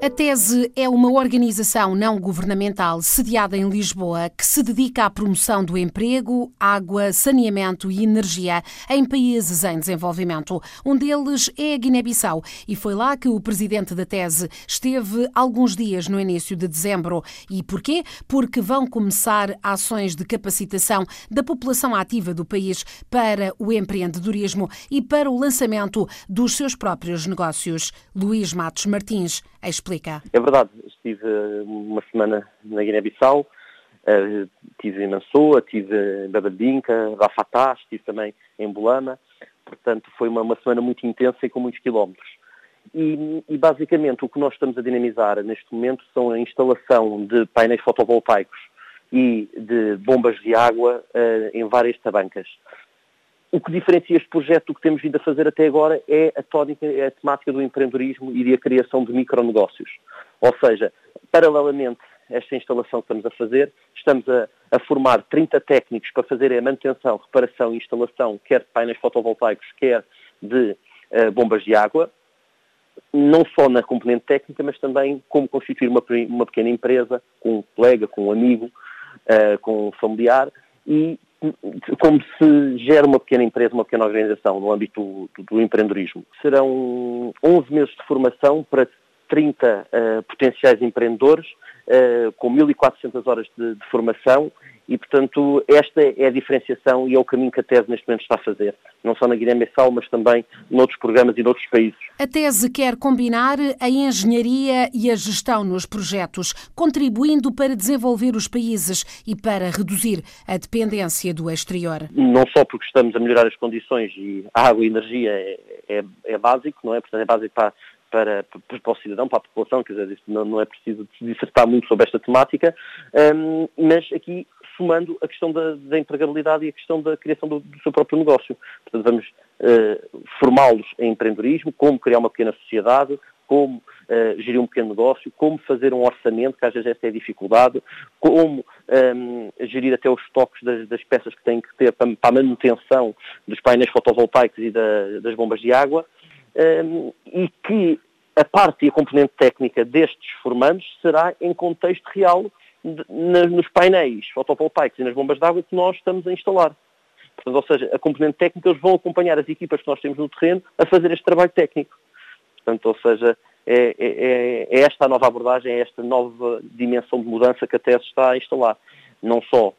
A Tese é uma organização não governamental sediada em Lisboa que se dedica à promoção do emprego, água, saneamento e energia em países em desenvolvimento. Um deles é a Guiné-Bissau e foi lá que o presidente da Tese esteve alguns dias no início de dezembro. E porquê? Porque vão começar ações de capacitação da população ativa do país para o empreendedorismo e para o lançamento dos seus próprios negócios. Luís Matos Martins explica. É verdade, estive uma semana na Guiné-Bissau, eh, estive em Mansoa, estive em Babadinca, Rafatá, estive também em Bolama, portanto foi uma, uma semana muito intensa e com muitos quilómetros. E, e, basicamente o que nós estamos a dinamizar neste momento são a instalação de painéis fotovoltaicos e de bombas de água uh, em várias tabancas. O que diferencia este projeto do que temos vindo a fazer até agora é a, tónica, é a temática do empreendedorismo e da criação de micronegócios. Ou seja, paralelamente a esta instalação que estamos a fazer, estamos a, a formar 30 técnicos para fazerem a manutenção, reparação e instalação, quer de painéis fotovoltaicos, quer de uh, bombas de água, não só na componente técnica, mas também como constituir uma, uma pequena empresa, com um colega, com um amigo, uh, com um familiar, e como se gera uma pequena empresa, uma pequena organização no âmbito do, do empreendedorismo. Serão 11 meses de formação para 30 uh, eh, potenciais empreendedores, uh, com 1.400 horas de, de, formação e, portanto, esta é a diferenciação e é o caminho que a TESE neste momento está a fazer, não só na Guiné-Bissau, mas também noutros programas e noutros países. A TESE quer combinar a engenharia e a gestão nos projetos, contribuindo para desenvolver os países e para reduzir a dependência do exterior. Não só porque estamos a melhorar as condições e a água e a energia é, é, é básico, não é? Portanto, é básico para para, para, o cidadão, para a população, quer dizer, não, não é preciso dissertar muito sobre esta temática, um, mas aqui somando a questão da, da, empregabilidade e a questão da criação do, do seu próprio negócio. Portanto, vamos uh, formá-los em empreendedorismo, como criar uma pequena sociedade, como uh, gerir um pequeno negócio, como fazer um orçamento, que às vezes é dificuldade, como um, gerir até os estoques das, das, peças que têm que ter para, para a manutenção dos painéis fotovoltaicos e da, das bombas de água, um, e que a parte e a componente técnica destes formandos será em contexto real de, na, nos painéis fotovoltaicos e nas bombas de água que nós estamos a instalar. Portanto, ou seja, a componente técnica, eles vão acompanhar as equipas que nós temos no terreno a fazer este trabalho técnico. Portanto, ou seja, é, é, é, é esta a nova abordagem, é esta nova dimensão de mudança que a TES está a instalar. Não só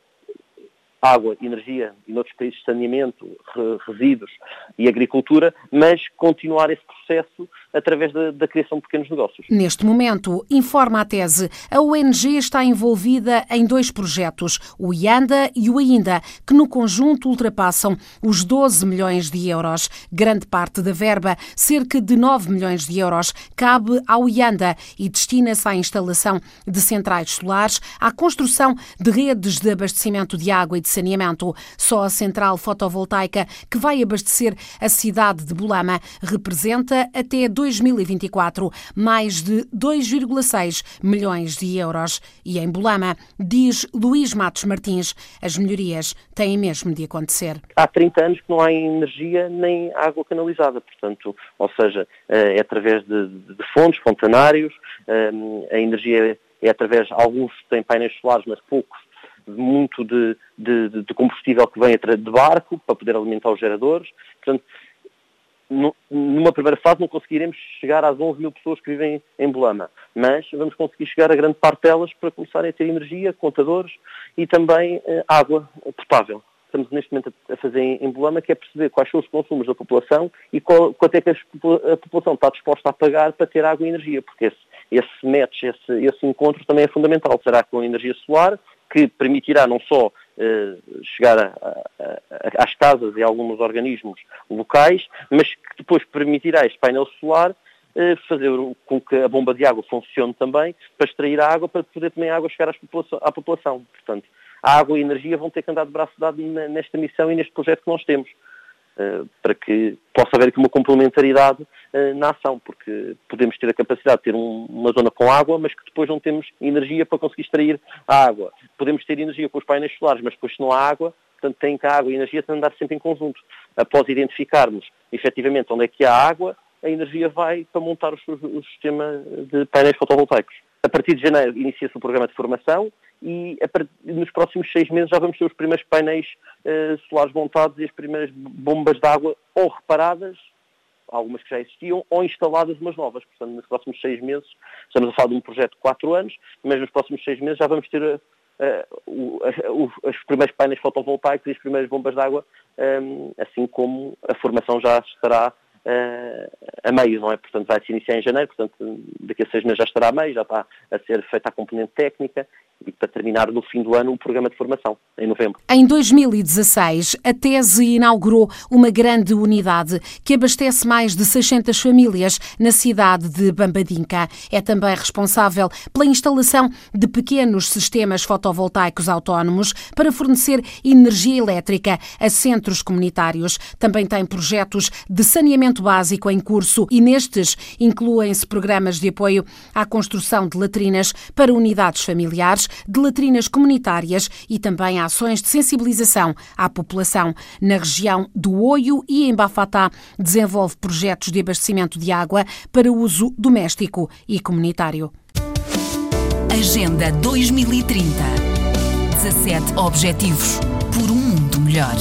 água, energia e noutros países saneamento, resíduos e agricultura, mas continuar esse processo através da, da, criação de pequenos negócios. Neste momento, informa a tese, a ONG está envolvida em dois projetos, o IANDA e o AINDA, que no conjunto ultrapassam os 12 milhões de euros. Grande parte da verba, cerca de 9 milhões de euros, cabe ao IANDA e destina-se à instalação de centrais solares, à construção de redes de abastecimento de água e de saneamento. Só a central fotovoltaica que vai abastecer a cidade de Bolama representa até 2024 mais de 2,6 milhões de euros. E em Bolama, diz Luís Matos Martins, as melhorias têm mesmo de acontecer. Há 30 anos que não há energia nem água canalizada, portanto, ou seja, eh, é através de, de fontes, fontanários, eh, a energia é através, alguns têm painéis solares, mas poucos muito de, de, de, combustível que vem de barco para poder alimentar os geradores. Portanto, numa primeira fase não conseguiremos chegar às 11 mil pessoas que vivem em Bolama, mas vamos conseguir chegar a grande parte delas para começarem a ter energia, contadores e também eh, água potável. Estamos neste momento a fazer em Bolama, que é perceber quais são os consumos da população e qual, quanto é que a população está disposta a pagar para ter água e energia, porque esse, esse match, esse, esse encontro também é fundamental. Será com energia solar, que permitirá não só chegar a, a, a, às casas e a alguns organismos locais, mas que depois permitirá este painel solar eh, fazer com que a bomba de água funcione também para extrair a água para poder também a água chegar população, à população. Portanto, a água e a energia vão ter que andar de braço dado nesta missão e neste projeto que nós temos. Para que possa haver aqui uma complementaridade na ação, porque podemos ter a capacidade de ter uma zona com água, mas que depois não temos energia para conseguir extrair a água. Podemos ter energia com os painéis solares, mas depois se não há água, portanto tem que a água e a energia têm de andar sempre em conjunto. Após identificarmos efetivamente onde é que há água, a energia vai para montar o sistema de painéis fotovoltaicos. A partir de janeiro inicia-se o programa de formação e nos próximos seis meses já vamos ter os primeiros painéis uh, solares montados e as primeiras bombas de água ou reparadas, algumas que já existiam, ou instaladas umas novas. Portanto, nos próximos seis meses, estamos a falar de um projeto de quatro anos, mas nos próximos seis meses já vamos ter uh, uh, os primeiros painéis fotovoltaicos e as primeiras bombas de água, um, assim como a formação já estará a meio, não é? Portanto, vai se iniciar em janeiro, portanto, daqui a seis meses já estará a meio, já está a ser feita a componente técnica e para terminar no fim do ano o programa de formação, em novembro. Em 2016, a Tese inaugurou uma grande unidade que abastece mais de 600 famílias na cidade de Bambadinca. É também responsável pela instalação de pequenos sistemas fotovoltaicos autónomos para fornecer energia elétrica a centros comunitários. Também tem projetos de saneamento básico em curso e nestes incluem-se programas de apoio à construção de latrinas para unidades familiares de latrinas comunitárias e também ações de sensibilização à população. Na região do Oio e em Bafatá, desenvolve projetos de abastecimento de água para uso doméstico e comunitário. Agenda 2030 17 Objetivos por um mundo melhor.